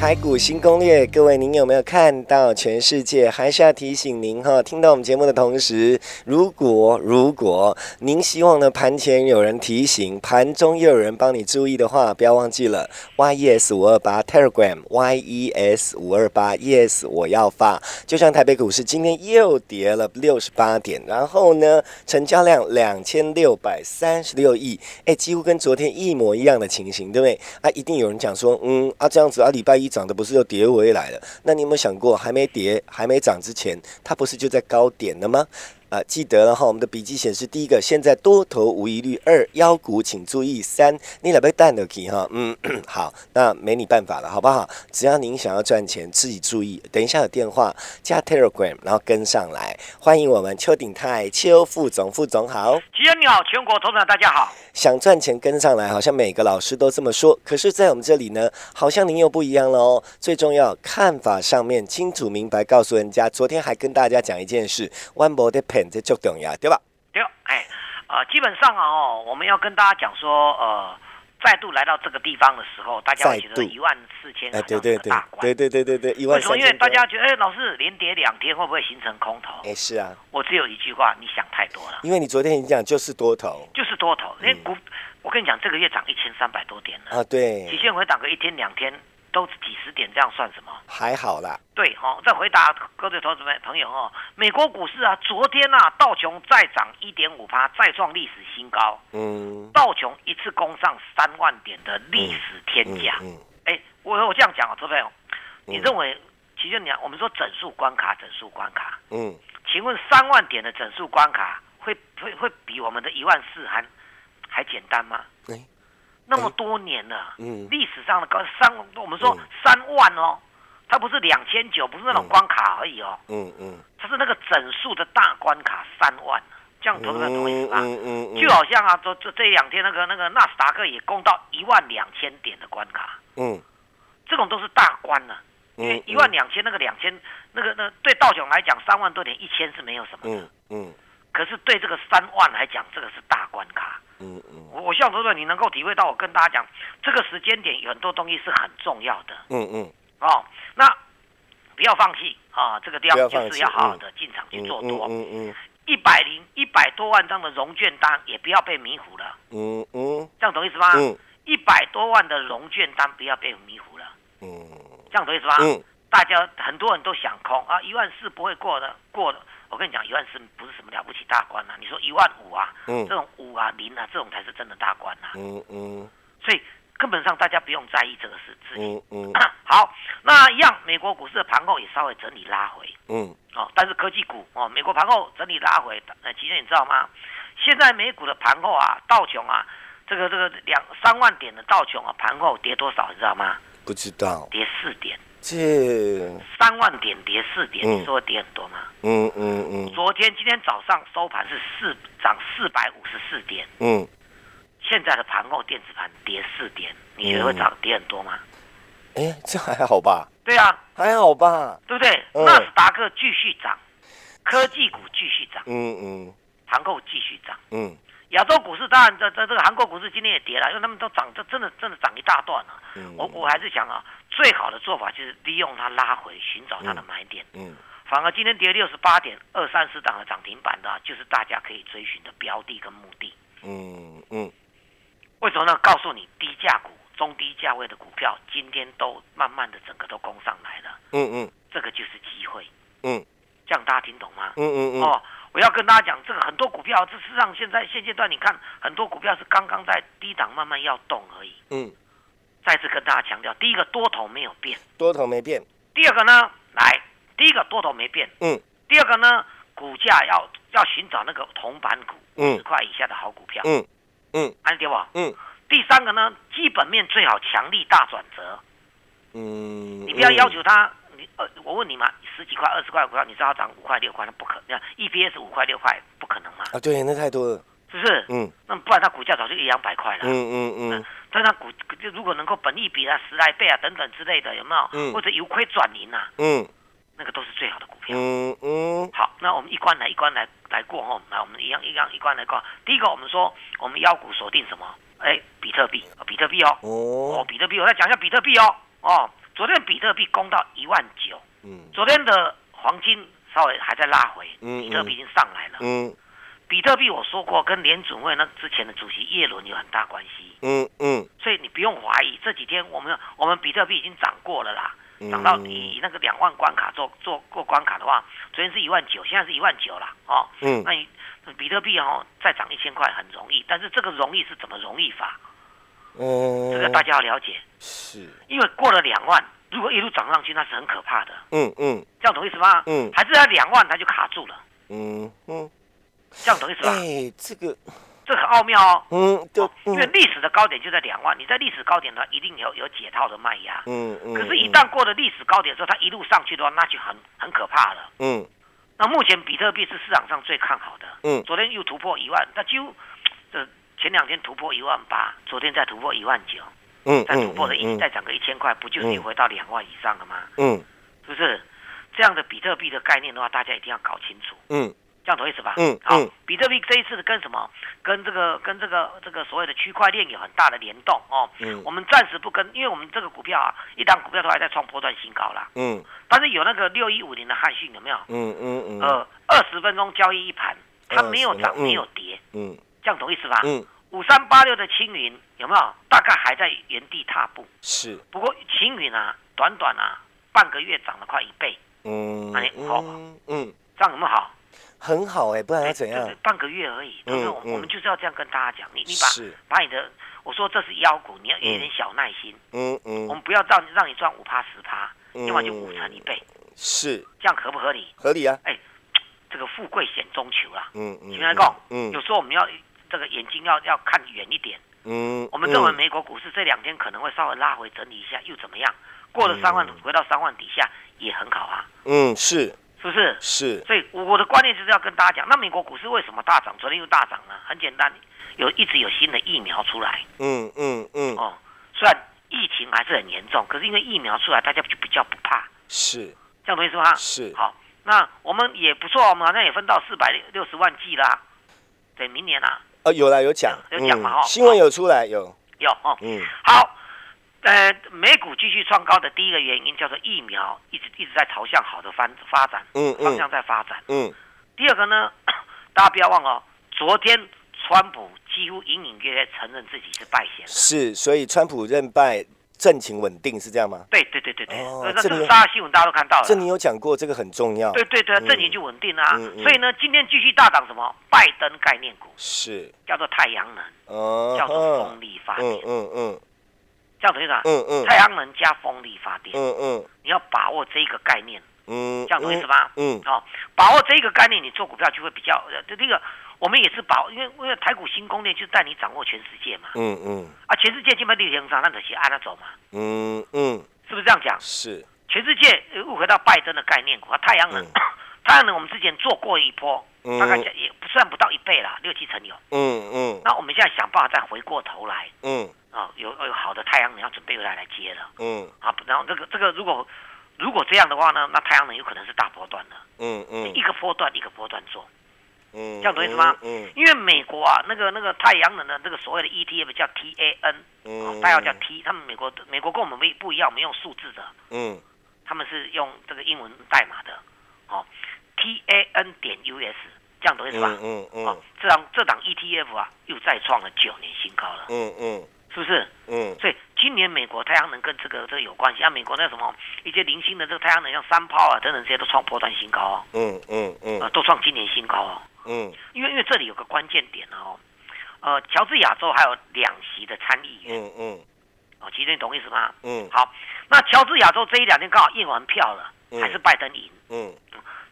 台股新攻略，各位您有没有看到？全世界还是要提醒您哈，听到我们节目的同时，如果如果您希望呢盘前有人提醒，盘中又有人帮你注意的话，不要忘记了 yes 五二八 Telegram yes 五二八 yes 我要发。就像台北股市今天又跌了六十八点，然后呢成交量两千六百三十六亿，哎，几乎跟昨天一模一样的情形，对不对？啊，一定有人讲说，嗯啊这样子啊，礼拜一。涨的不是又跌回来了？那你有没有想过，还没跌、还没涨之前，它不是就在高点了吗？啊，记得了哈，我们的笔记显示，第一个，现在多头无疑虑；二，腰股请注意；三，你两杯蛋的 key 哈，嗯，好，那没你办法了，好不好？只要您想要赚钱，自己注意。等一下有电话加 Telegram，然后跟上来，欢迎我们邱鼎泰邱副总，副总好。齐生你好，全国投资大家好。想赚钱跟上来，好像每个老师都这么说，可是，在我们这里呢，好像您又不一样了哦。最重要，看法上面清楚明白，告诉人家。昨天还跟大家讲一件事，One more day。这就重要，对吧？对，哎，呃，基本上啊，哦，我们要跟大家讲说，呃，再度来到这个地方的时候，大家会觉得一万四千，哎，对对对，对对对对对，一万四千。因为大家觉得，哎，老师连跌两天会不会形成空头？哎，是啊。我只有一句话，你想太多了。因为你昨天已经讲就是多头，就是多头。因为股，我跟你讲，这个月涨一千三百多点了啊，对。极限回档个一天两天。都几十点，这样算什么？还好啦。对，好，再回答各位投资朋友哦。美国股市啊，昨天啊，道琼再涨一点五趴，再创历史新高。嗯。道琼一次攻上三万点的历史天价。嗯。哎，我我这样讲啊，投资朋友，你认为，其实你我们说整数关卡，整数关卡。嗯。请问三万点的整数关卡，会会会比我们的一万四还还简单吗？那么多年了，嗯，历史上的高三，我们说三万哦，它不是两千九，不是那种关卡而已哦，嗯嗯，它是那个整数的大关卡三万，这样投资者懂意思吧？嗯嗯就好像啊，这这这两天那个那个纳斯达克也攻到一万两千点的关卡，嗯，这种都是大关了，因为一万两千那个两千那个那对道琼来讲三万多点一千是没有什么的，嗯嗯，可是对这个三万来讲，这个是大关卡。嗯嗯，我我希望说说你能够体会到我跟大家讲，这个时间点有很多东西是很重要的。嗯嗯，哦，那不要放弃啊，这个地方就是要好好的进场去做多。嗯嗯，一百零一百多万张的融券单也不要被迷糊了。嗯嗯，这样懂意思吗？嗯，一百多万的融券单不要被迷糊了。嗯，这样懂意思吗？嗯，大家很多人都想空啊，一万四不会过的，过的。我跟你讲，一万四不是什么了不起大关呐。你说一万五啊，嗯，这种五啊零啊，这种才是真的大关呐。嗯嗯。所以根本上大家不用在意这个事。嗯嗯。好，那一样，美国股市的盘后也稍微整理拉回。嗯。哦，但是科技股哦，美国盘后整理拉回，呃，其实你知道吗？现在美股的盘后啊，道琼啊，这个这个两三万点的道琼啊，盘后跌多少？你知道吗？不知道。跌四点。这三万点跌四点，你说跌很多吗？嗯嗯嗯。昨天今天早上收盘是四涨四百五十四点。嗯。现在的盘后电子盘跌四点，你觉得会涨跌很多吗？哎，这还好吧？对啊，还好吧？对不对？纳斯达克继续涨，科技股继续涨。嗯嗯。盘后继续涨。嗯。亚洲股市当然，这这这个韩国股市今天也跌了，因为他们都涨，这真的真的涨一大段了。嗯。我我还是想啊。最好的做法就是利用它拉回，寻找它的买点。嗯，反而今天跌六十八点，二三十档的涨停板的，就是大家可以追寻的标的跟目的。嗯嗯，为什么呢？告诉你，低价股、中低价位的股票，今天都慢慢的整个都攻上来了。嗯嗯，这个就是机会。嗯，这样大家听懂吗？嗯嗯嗯。哦，我要跟大家讲，这个很多股票，这实上现在现阶段，你看很多股票是刚刚在低档慢慢要动而已。嗯。再次跟大家强调，第一个多头没有变，多头没变。第二个呢，来，第一个多头没变，嗯，第二个呢，股价要要寻找那个铜板股，五十块以下的好股票，嗯。嗯。安迪吧？嗯。第三个呢，基本面最好强力大转折，嗯，你不要要求它，你呃，我问你嘛，十几块、二十块股票，你知道涨五块、六块，那不可能，EPS 五块、六块，不可能嘛，啊，对，那太多了，是不是？嗯那不然它股价早就一两百块了。嗯嗯嗯但它股就如果能够本益比啊十来倍啊等等之类的，有没有？嗯或者由亏转盈啊，嗯那个都是最好的股票。嗯嗯好，那我们一关来一关来来过哦，来我们一样一样一关来过。第一个我们说我们腰股锁定什么？哎，比特币，比特币哦，哦，哦，比特币，我再讲一下比特币哦，哦，昨天比特币攻到一万九，嗯昨天的黄金稍微还在拉回，嗯比特币已经上来了。嗯比特币我说过跟联准会那之前的主席耶伦有很大关系，嗯嗯。所以你不用怀疑，这几天我们我们比特币已经涨过了啦，嗯。涨到以以那个两万关卡做做过关卡的话，昨天是一万九，现在是一万九了哦。嗯。那你比特币哦再涨一千块很容易，但是这个容易是怎么容易法？嗯，这个大家要了解，是，因为过了两万，如果一路涨上去，那是很可怕的，嗯嗯。这样懂意思吗？嗯。还是在两万它就卡住了，嗯嗯，这样懂意思吧？哎，这个，这很奥妙哦。嗯，对哦，因为历史的高点就在两万，你在历史高点的话，一定有有解套的卖压。嗯嗯，可是，一旦过了历史高点之后，它一路上去的话，那就很很可怕了。嗯那目前比特币是市场上最看好的，嗯昨天又突破一万，它几乎这前两天突破一万八，昨天再突破一万九，嗯再突破了一、嗯再涨个一千块，不就是又回到两万以上了吗？嗯是不是？这样的比特币的概念的话，大家一定要搞清楚，嗯这样懂意思吧？嗯好嗯，比特币这一次的跟什么？跟这个跟这个这个所谓的区块链有很大的联动哦。嗯我们暂时不跟，因为我们这个股票啊，一档股票都还在创波段新高啦。嗯但是有那个六一五零的汉讯有没有？嗯嗯嗯，呃，二十分钟交易一盘，它没有涨嗯没有跌，嗯这样懂意思吧？嗯五三八六的青云有没有？大概还在原地踏步。是，不过青云啊，短短啊半个月涨了快一倍，嗯哎好嗯嗯，这样有没有好？很好哎，不然要怎样就是？半个月而已。嗯对不对？我们就是要这样跟大家讲，你你把，把你的，我说这是妖股，你要有一点小耐心，嗯嗯我们不要让让你赚五趴十趴，嗯要么就五成一倍，是这样合不合理？合理啊，哎这个富贵险中求啦。嗯嗯，请来讲，嗯有时候我们要这个眼睛要要看远一点。嗯，我们认为美国股市这两天可能会稍微拉回整理一下，又怎么样？过了三万，回到三万底下也很好啊，嗯是是不是？是，所以我的观念就是要跟大家讲，那美国股市为什么大涨？昨天又大涨呢？很简单，有一直有新的疫苗出来嗯嗯嗯哦。虽然疫情还是很严重，可是因为疫苗出来，大家就比较不怕，是这样懂意思吗？是，好，那我们也不错，我们好像也分到四百六十万剂啦。对，明年啊哦有啦有讲，有讲嘛嗯哦新闻有出来有，有哦。嗯好，呃，美股继续创高的第一个原因叫做疫苗一直一直在朝向好的发发展，嗯方向嗯在发展。嗯第二个呢，大家不要忘了哦，昨天川普几乎隐隐约约承认自己是败选了。是，所以川普认败，政情稳定是这样吗？对对对对对，哦呃那这个大家新闻大家都看到了。这你有讲过，这个很重要，对对对，嗯阵营就稳定了啊。嗯嗯所以呢，今天继续大涨什么？拜登概念股是，叫做太阳能，哦，叫做风力发嗯电，嗯嗯这样等于啥？嗯嗯。太阳能加风力发电，嗯嗯。你要把握这一个概念，嗯，这样懂意思吗？嗯哦，把握这一个概念，你做股票就会比较呃，这个我们也是把握，因为因为台股新攻略就是带你掌握全世界嘛，嗯嗯。啊，全世界基本地形上，那得先按它走嘛，嗯嗯，是不是这样讲？是，全世界又回到拜登的概念股啊，太阳能，太阳能我们之前做过一波，嗯。大概也不算不到一倍啦，六七成有。嗯嗯。那我们现在想办法再回过头来。嗯啊，有有好的太阳能要准备回来来接了。嗯。啊，然后这个这个如果如果这样的话呢，那太阳能有可能是大波段的，嗯嗯。一个波段一个波段做。嗯，这样懂意思吗？嗯因为美国啊，那个那个太阳能的这个所谓的 ETF 叫 TAN，嗯哦，代号叫 T，他们美国美国跟我们不不一样，我们用数字的，嗯。他们是用这个英文代码的，哦，TAN 点 US，这样懂意思吧？嗯嗯哦，这档这档 ETF 啊，又再创了九年新高了，嗯嗯是不是？嗯所以今年美国太阳能跟这个这个有关系啊，美国那什么一些零星的这个太阳能，像三炮啊等等这些都创波段新高哦，嗯嗯呃，嗯都创今年新高哦。嗯因为因为这里有个关键点哦，呃，乔治亚州还有两席的参议员嗯嗯哦，其实你懂意思吗？嗯好，那乔治亚州这一两天刚好验完票了，嗯还是拜登赢。嗯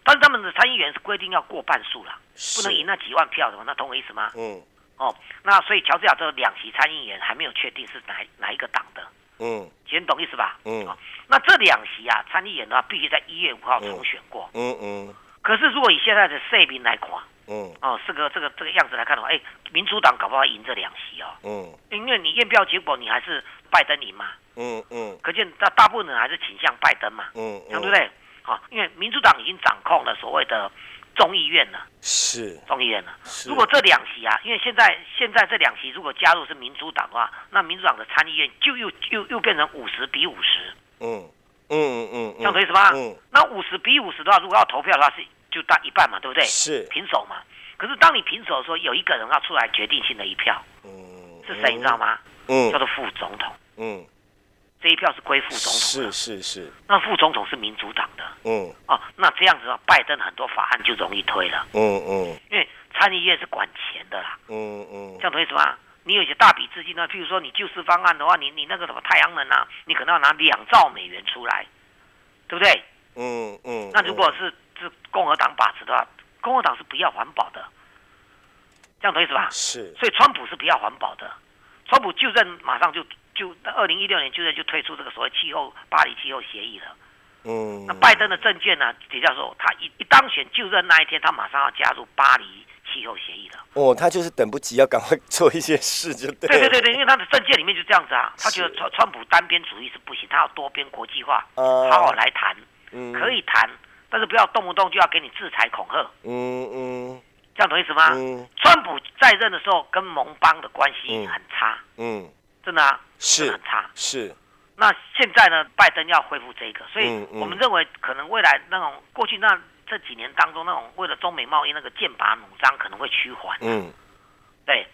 但是他们的参议员是规定要过半数了，不能赢那几万票的嘛，那懂我意思吗？嗯。哦，那所以乔治亚州两席参议员还没有确定是哪哪一个党的。嗯。先懂意思吧？嗯。哦那这两席啊，参议员的话必须在一月五号重选过。嗯嗯。可是如果以现在的社民来看，嗯。哦，是个这个这个样子来看的话，哎，民主党搞不好赢这两席哦。嗯。因为你验票结果你还是拜登赢嘛。嗯嗯。可见大大部分人还是倾向拜登嘛。嗯嗯。对不对？好，因为民主党已经掌控了所谓的众议院呢，是众议院呢。如果这两席啊，因为现在现在这两席如果加入是民主党的话，那民主党的参议院就又又又变成五十比五十。嗯嗯嗯，这样子意思吗？嗯。那五十比五十的话，如果要投票的话，是就大一半嘛，对不对？是平手嘛。可是当你平手的时候，有一个人要出来决定性的一票，嗯，是谁你知道吗？嗯，叫做副总统。嗯。这一票是归副总统是是是。那副总统是民主党的，嗯，哦，那这样子啊，拜登很多法案就容易推了，嗯嗯，因为参议院是管钱的啦，嗯嗯，这样懂意思吗？你有些大笔资金呢，譬如说你救市方案的话，你你那个什么太阳能啊，你可能要拿两兆美元出来，对不对？嗯嗯。那如果是是共和党把持的话，共和党是不要环保的，这样懂意思吧？是。所以川普是不要环保的，川普就任马上就。就二零一六年，就就推出这个所谓气候巴黎气候协议了。嗯，那拜登的政见呢？底下说他一一当选就任那一天，他马上要加入巴黎气候协议了。哦，他就是等不及要赶快做一些事，就对。对对对对，因为他的政见里面就这样子啊，他觉得川川普单边主义是不行，他要多边国际化，好好来谈，可以谈，但是不要动不动就要给你制裁恐吓。嗯嗯，这样懂意思吗？嗯，川普在任的时候跟盟邦的关系很差。嗯。真的啊，是很差。是，那现在呢？拜登要恢复这个，所以我们认为可能未来那种过去那这几年当中那种为了中美贸易那个剑拔弩张可能会趋缓。嗯，对，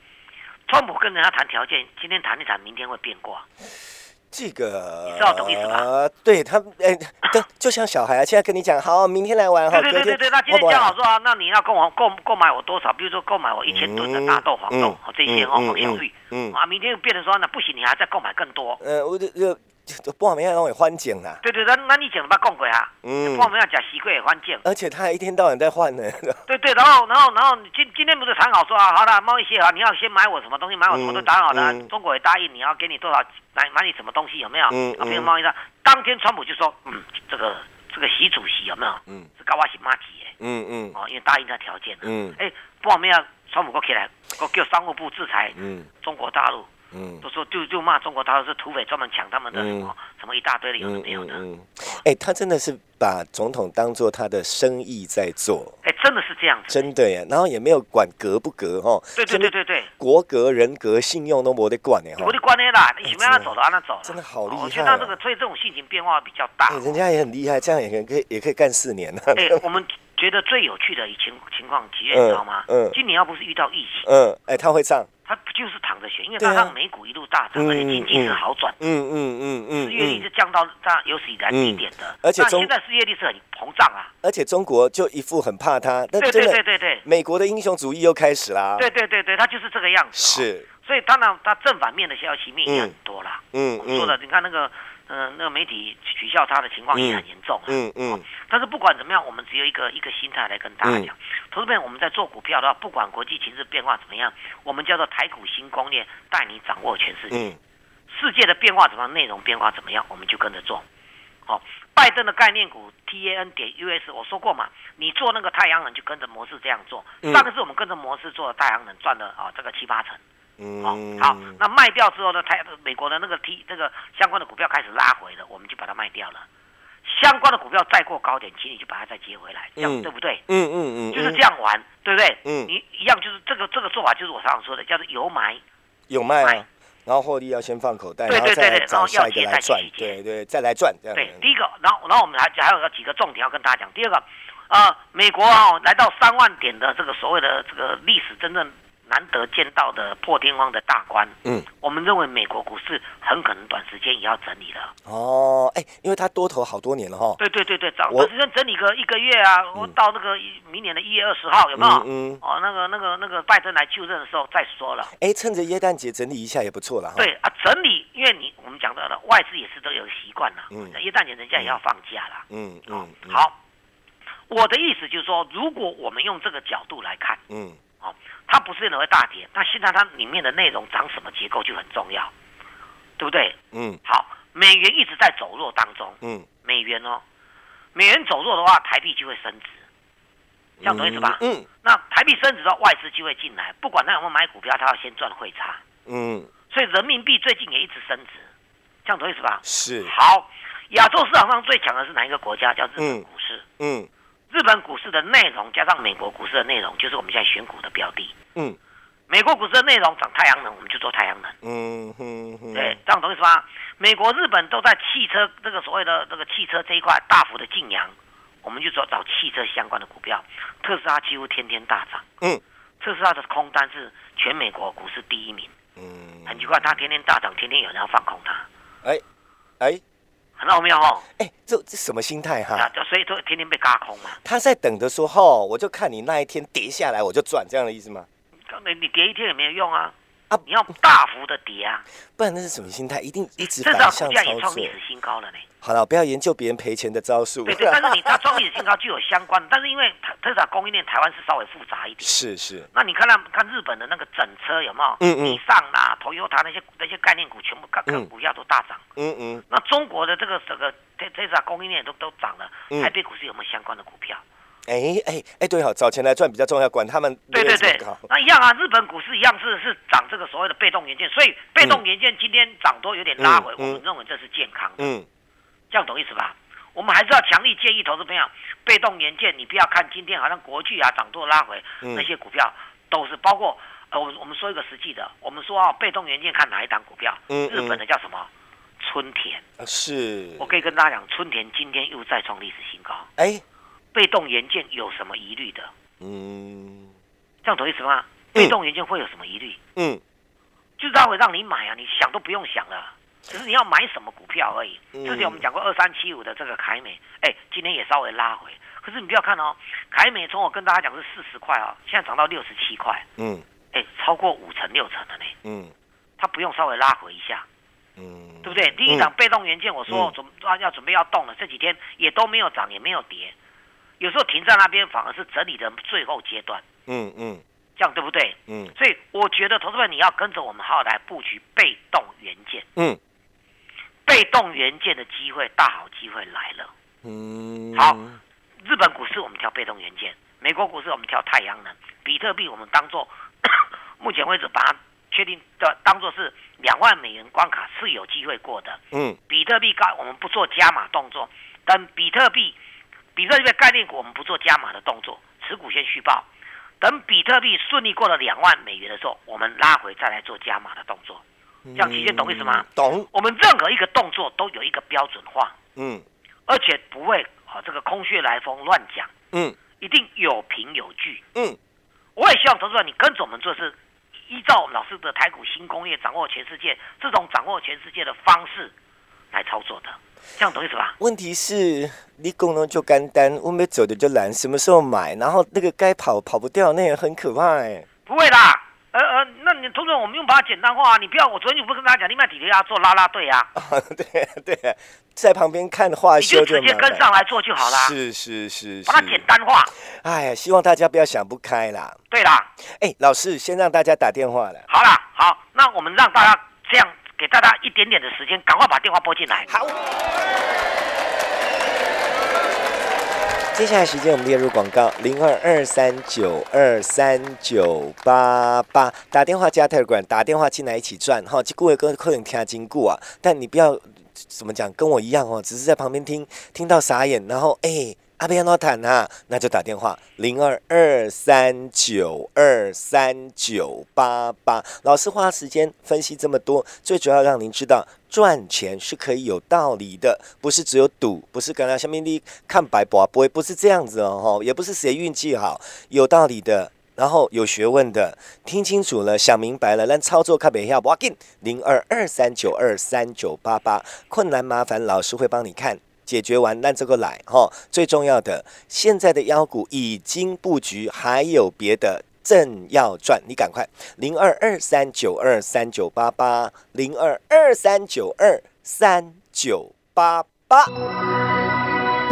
川普跟人家谈条件，今天谈一谈，明天会变卦。这个你知道懂意思吧？对他，哎，就就像小孩啊，现在跟你讲，好，明天来玩哈。对对对对，那今天讲好说啊，那你要购购购买我多少？比如说购买我一千吨的大豆、黄豆，这些哦。嗯啊，明天又变成说，那不行，你还再购买更多。呃，我这这。不好，明天让我换景啦。对对，那那你讲什么讲过啊？嗯，不好，明天讲习惯也换景。而且他还一天到晚在换呢。对对，然后然后然后今今天不是谈好说啊，好了，贸易协议，你要先买我什么东西，买我什么都谈好了，中国也答应你要给你多少，买买你什么东西有没有？嗯嗯。没有贸易上，当天川普就说，嗯，这个这个习主席有没有？嗯，是高瓦西马吉耶。嗯嗯。哦，因为答应他条件了。嗯。哎，不好，明天川普过起来，我叫商务部制裁嗯中国大陆。嗯，都说就就骂中国，他是土匪，专门抢他们的什么什么一大堆的有的没有的。哎，他真的是把总统当做他的生意在做。哎，真的是这样子。真的呀，然后也没有管格不格哦。对对对对对。国格、人格、信用都没得管呢哈。没得管的啦，你想让他走的让他走。真的好厉害。我觉得他这个所以这种性情变化比较大。人家也很厉害，这样也可以也可以干四年呢。哎，我们觉得最有趣的情情况，几月你知道吗？嗯。今年要不是遇到疫情，嗯，哎，他会上。他不就是躺着选，因为他让美股一路大涨，而且经济是好转。嗯嗯嗯嗯，失业率是降到这样有史以来低点的。而且现在失业率是很膨胀啊。而且中国就一副很怕他。对对对对对。美国的英雄主义又开始啦。对对对对，他就是这个样子。是。所以当然，他正反面的消息面也很多啦。嗯嗯。说的，你看那个。嗯，那个媒体取笑他的情况也很严重。嗯嗯。但是不管怎么样，我们只有一个一个心态来跟大家讲。投资朋我们在做股票的话，不管国际情势变化怎么样，我们叫做台股新攻略，带你掌握全世界。嗯。世界的变化怎么样，内容变化怎么样，我们就跟着做。好，拜登的概念股 T A N 点 U S，我说过嘛，你做那个太阳能就跟着模式这样做。上个次我们跟着模式做的太阳能赚了啊，这个七八成。嗯，好，那卖掉之后呢？台美国的那个 T 那个相关的股票开始拉回了，我们就把它卖掉了。相关的股票再过高点，请你就把它再接回来，这样对不对？嗯嗯嗯，就是这样玩，对不对？嗯，你一样就是这个这个做法，就是我常常说的，叫做有买有卖，然后获利要先放口袋，对对对对，然后要接再赚，对对，再来赚。对，第一个，然后然后我们还还有个几个重点要跟大家讲。第二个，啊，美国啊来到三万点的这个所谓的这个历史真正。难得见到的破天荒的大关，嗯，我们认为美国股市很可能短时间也要整理了。哦，哎，因为它多头好多年了哈。对对对对，早短时间整理个一个月啊，我到那个明年的一月二十号有没有？嗯。哦，那个那个那个拜登来就任的时候再说了。哎，趁着耶诞节整理一下也不错了。对啊，整理，因为你我们讲到了外资也是都有习惯了，嗯，耶诞节人家也要放假了。嗯嗯。好，我的意思就是说，如果我们用这个角度来看，嗯，哦，它不是认为大跌，那现在它里面的内容长什么结构就很重要，对不对？嗯，好，美元一直在走弱当中，嗯，美元哦，美元走弱的话，台币就会升值，这样懂意思吧？嗯，那台币升值的话，外资就会进来，不管他有没有买股票，他要先赚汇差，嗯，所以人民币最近也一直升值，这样懂意思吧？是，好，亚洲市场上最强的是哪一个国家？叫日本股市，嗯。日本股市的内容加上美国股市的内容，就是我们现在选股的标的。嗯，美国股市的内容涨太阳能，我们就做太阳能。嗯哼，对，这样懂意思吧？美国、日本都在汽车这个所谓的这个汽车这一块大幅的进扬，我们就找找汽车相关的股票。特斯拉几乎天天大涨。嗯，特斯拉的空单是全美国股市第一名。嗯，很奇怪，它天天大涨，天天有人要放空它。哎，哎。很奥妙哦！哎，这这什么心态哈？所以都天天被嘎空嘛。他在等的说，吼，我就看你那一天跌下来，我就赚，这样的意思吗？你你跌一天也没有用啊。啊！你要大幅的跌啊！不然那是什么心态？一定一直反向操作。也创历史新高了呢。好了，不要研究别人赔钱的招数。对对，但是你它创历史新高就有相关，但是因为特特斯拉供应链台湾是稍微复杂一点。是是。那你看那看日本的那个整车有没有？嗯嗯。以上啦，头油塔那些那些概念股全部各个股价都大涨。嗯嗯。那中国的这个这个特特斯拉供应链都都涨了，台北股市有没有相关的股票？哎哎哎，对哈，找钱来赚比较重要，管他们。对对对，那一样啊，日本股市一样是是涨这个所谓的被动元件，所以被动元件今天涨多有点拉回，我们认为这是健康的。嗯，这样懂意思吧？我们还是要强力建议投资朋友，被动元件你不要看今天好像国巨啊涨多拉回，那些股票都是包括呃，我我们说一个实际的，我们说啊，被动元件看哪一档股票？嗯，日本的叫什么？春田。是。我可以跟大家讲，春田今天又再创历史新高。哎。被动元件有什么疑虑的？嗯，这样懂意思吗？被动元件会有什么疑虑？嗯，就是它会让你买啊，你想都不用想了，只是你要买什么股票而已。之前我们讲过二三七五的这个凯美，哎，今天也稍微拉回，可是你不要看哦，凯美从我跟大家讲是四十块啊，现在涨到六十七块，嗯，哎，超过五成六成了呢，嗯，它不用稍微拉回一下，嗯，对不对？第一档被动元件，我说准要准备要动了，这几天也都没有涨，也没有跌。有时候停在那边反而是整理的最后阶段，嗯嗯，这样对不对？嗯，所以我觉得投资者你要跟着我们好好来布局被动元件，嗯，被动元件的机会大好机会来了，嗯，好，日本股市我们挑被动元件，美国股市我们挑太阳能，比特币我们当做 目前为止把它确定的当做是两万美元关卡是有机会过的，嗯，比特币高我们不做加码动作，等比特币。比特币概念股，我们不做加码的动作，持股先续报。等比特币顺利过了两万美元的时候，我们拉回再来做加码的动作。这样提前懂意思吗？懂。我们任何一个动作都有一个标准化，嗯，而且不会啊这个空穴来风乱讲，嗯，一定有凭有据，嗯。我也希望投资者你跟着我们做，是依照老师的台股新工业掌握全世界这种掌握全世界的方式来操作的。这样懂意思吧？问题是你功能就干单，我们走的就难，什么时候买？然后那个该跑跑不掉，那也很可怕哎。不会啦，呃呃，那你同学，我们用把它简单化，你不要。我昨天就不跟大家讲，你买底下要做拉拉队啊。对对，在旁边看话你就直接跟上来做就好啦。是是是，把它简单化。哎，希望大家不要想不开啦。对啦，哎，老师先让大家打电话了。好啦，好，那我们让大家这样。给大家一点点的时间，赶快把电话拨进来。好，接下来时间我们列入广告：零二二三九二三九八八，打电话加特管，打电话进来一起赚。哈，各位哥可能听经过啊，但你不要怎么讲，跟我一样哦，只是在旁边听，听到傻眼，然后哎。阿边要谈哈，那就打电话零二二三九二三九八八。老师花时间分析这么多，最主要让您知道赚钱是可以有道理的，不是只有赌，不是刚刚下面的看白博不会，不是这样子哦，也不是谁运气好，有道理的，然后有学问的，听清楚了，想明白了，让操作看别要不紧，零二二三九二三九八八，困难麻烦老师会帮你看。解决完，那这个来哈。最重要的，现在的妖股已经布局，还有别的正要赚，你赶快零二二三九二三九八八零二二三九二三九八八。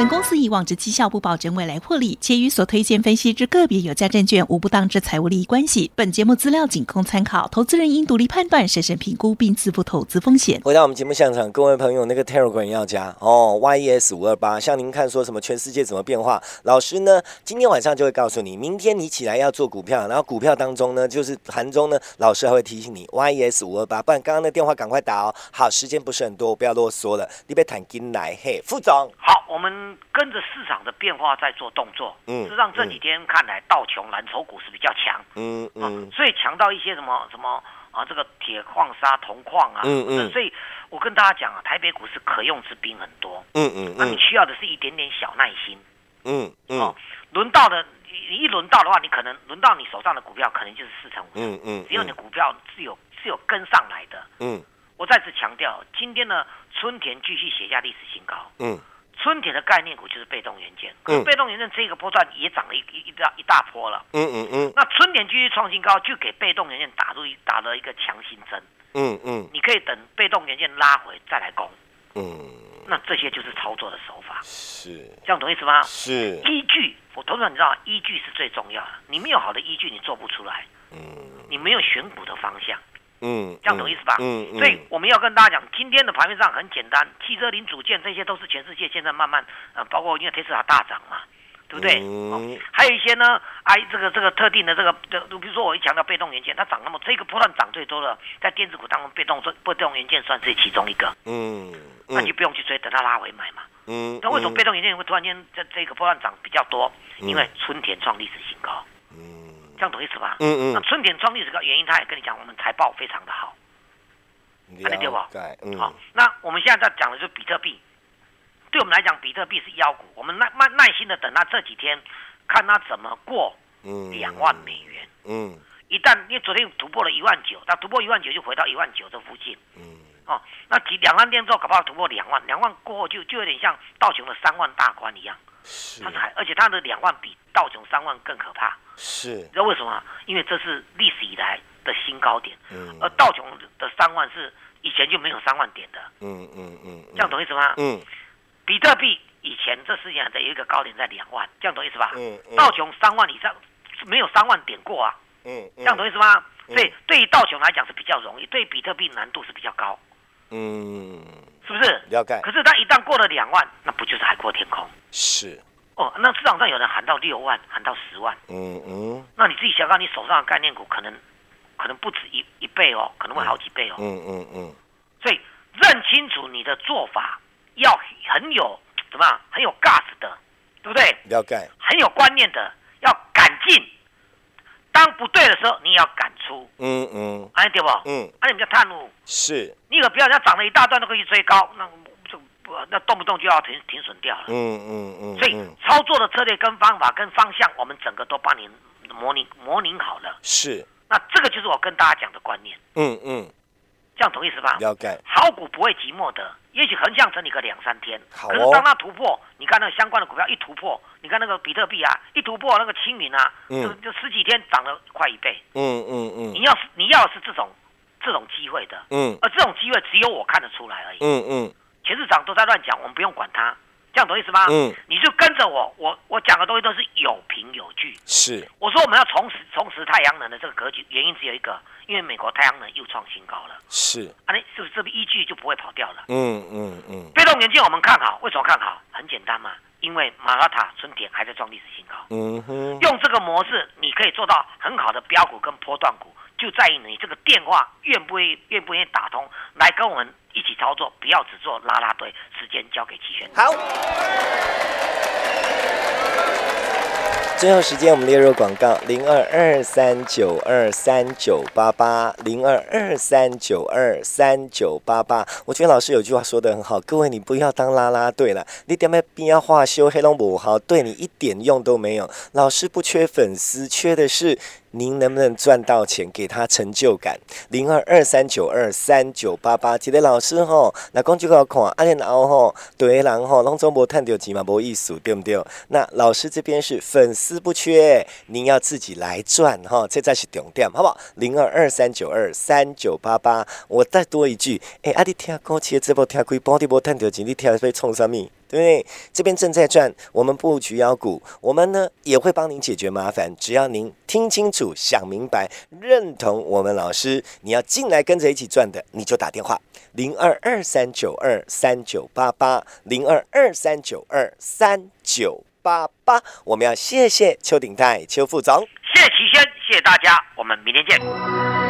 本公司以往之绩效不保证未来获利，且与所推荐分析之个别有价证券无不当之财务利益关系。本节目资料仅供参考，投资人应独立判断、审慎评估并自负投资风险。回到我们节目现场，各位朋友，那个 Telegram 要加哦，YES 五二八。像您看说什么全世界怎么变化，老师呢今天晚上就会告诉你，明天你起来要做股票，然后股票当中呢就是盘中呢，老师还会提醒你 YES 五二八。不然刚刚那电话赶快打哦。好，时间不是很多，我不要啰嗦了。你别谈金来嘿，副总。好，我们。跟着市场的变化在做动作，嗯，实上这几天看来道琼蓝筹股是比较强，嗯嗯，所以强到一些什么什么啊，这个铁矿砂、铜矿啊，嗯嗯，所以我跟大家讲啊，台北股市可用之兵很多，嗯嗯，那你需要的是一点点小耐心，嗯嗯，轮到的你一轮到的话，你可能轮到你手上的股票可能就是四成五成，嗯嗯，只有你股票是有是有跟上来的，嗯，我再次强调，今天呢，春田继续写下历史新高，嗯。春田的概念股就是被动元件，可是被动元件这个波段也涨了一一一大一大波了。嗯嗯嗯。那春田继续创新高，就给被动元件打入打了一个强心针。嗯嗯。你可以等被动元件拉回再来攻。嗯。那这些就是操作的手法。是。这样懂意思吗？是。依据，我同样你知道，依据是最重要的。你没有好的依据，你做不出来。嗯。你没有选股的方向。嗯，这样懂意思吧？嗯嗯。所以我们要跟大家讲，今天的盘面上很简单，汽车零组件这些都是全世界现在慢慢呃，包括因为特斯拉大涨嘛，对不对？嗯。还有一些呢，哎，这个这个特定的这个，就比如说我一强调被动元件，它涨那么这个波段涨最多的，在电子股当中，被动被动元件算是其中一个。嗯。那就不用去追，等它拉回买嘛。嗯。那为什么被动元件会突然间在这个波段涨比较多？因为春田创历史新高。这样懂意思吧？嗯嗯。那春田创历史高原因，他也跟你讲，我们财报非常的好。了解不？嗯。好，那我们现在在讲的就是比特币。对我们来讲，比特币是妖股，我们耐耐耐心的等它这几天，看它怎么过两万美元。嗯。一旦因为昨天突破了一万九，它突破一万九就回到一万九这附近。嗯。哦，那几两万天之后，搞不好突破两万，两万过后就就有点像道琼的三万大关一样。是。它是还，而且它的两万比道琼三万更可怕。是，你知道为什么？因为这是历史以来的新高点。嗯。而道琼的三万是以前就没有三万点的。嗯嗯嗯。这样懂意思吗？嗯。比特币以前这十年的有一个高点在两万，这样懂意思吧？嗯。道琼三万以上没有三万点过啊。嗯。这样懂意思吗？所以对于道琼来讲是比较容易，对比特币难度是比较高。嗯。是不是？了解。可是它一旦过了两万，那不就是海阔天空？是。哦，那市场上有人喊到六万，喊到十万，嗯嗯，那你自己想想，你手上的概念股可能可能不止一一倍哦，可能会好几倍哦，嗯嗯嗯，所以认清楚你的做法，要很有怎么样，很有 gas 的，对不对？了解，很有观念的，要敢进，当不对的时候，你也要敢出，嗯嗯，哎对不？嗯，哎你们叫探路，是，你可不要人家涨了一大段都可以追高，那。那动不动就要停停损掉了。嗯嗯嗯。所以操作的策略跟方法跟方向，我们整个都帮你模拟模拟好了。是。那这个就是我跟大家讲的观念。嗯嗯。这样懂意思吧？了解。好股不会寂寞的，也许横向整理个两三天。好可是当它突破，你看那个相关的股票一突破，你看那个比特币啊，一突破那个清明啊，就就十几天涨了快一倍。嗯嗯嗯。你要是你要是这种这种机会的，嗯，而这种机会只有我看得出来而已。嗯嗯。全市场都在乱讲，我们不用管它，这样懂意思吗？嗯，你就跟着我，我我讲的东西都是有凭有据。是，我说我们要重拾重拾太阳能的这个格局，原因只有一个，因为美国太阳能又创新高了。是，啊，那是不是这个依据就不会跑掉了？嗯嗯嗯。被动元件我们看好，为什么看好？很简单嘛，因为马拉塔春田还在创历史新高。嗯哼。用这个模式，你可以做到很好的标股跟波段股，就在于你这个电话愿不愿意愿不愿意打通来跟我们。一起操作，不要只做拉拉队。时间交给齐轩。好。最后时间，我们列入广告：零二二三九二三九八八，零二二三九二三九八八。我觉得老师有句话说的很好，各位你不要当拉拉队了，你点咩边要画修黑龙五号，对你一点用都没有。老师不缺粉丝，缺的是。您能不能赚到钱，给他成就感？零二二三九二三九八八，记得老师吼，那讲就要看，阿然后吼，对人吼，拢总无探到钱嘛，无意思，对不对？那老师这边是粉丝不缺，您要自己来赚哈，这才是重点，好不好？零二二三九二三九八八，我再多一句，哎，阿弟听歌，其实这波听几波，你无探到钱，你听要被冲啥物？对不对？这边正在赚，我们布局妖股，我们呢也会帮您解决麻烦。只要您听清楚、想明白、认同我们老师，你要进来跟着一起赚的，你就打电话零二二三九二三九八八零二二三九二三九八八。我们要谢谢邱鼎泰邱副总，谢谢齐轩，谢谢大家，我们明天见。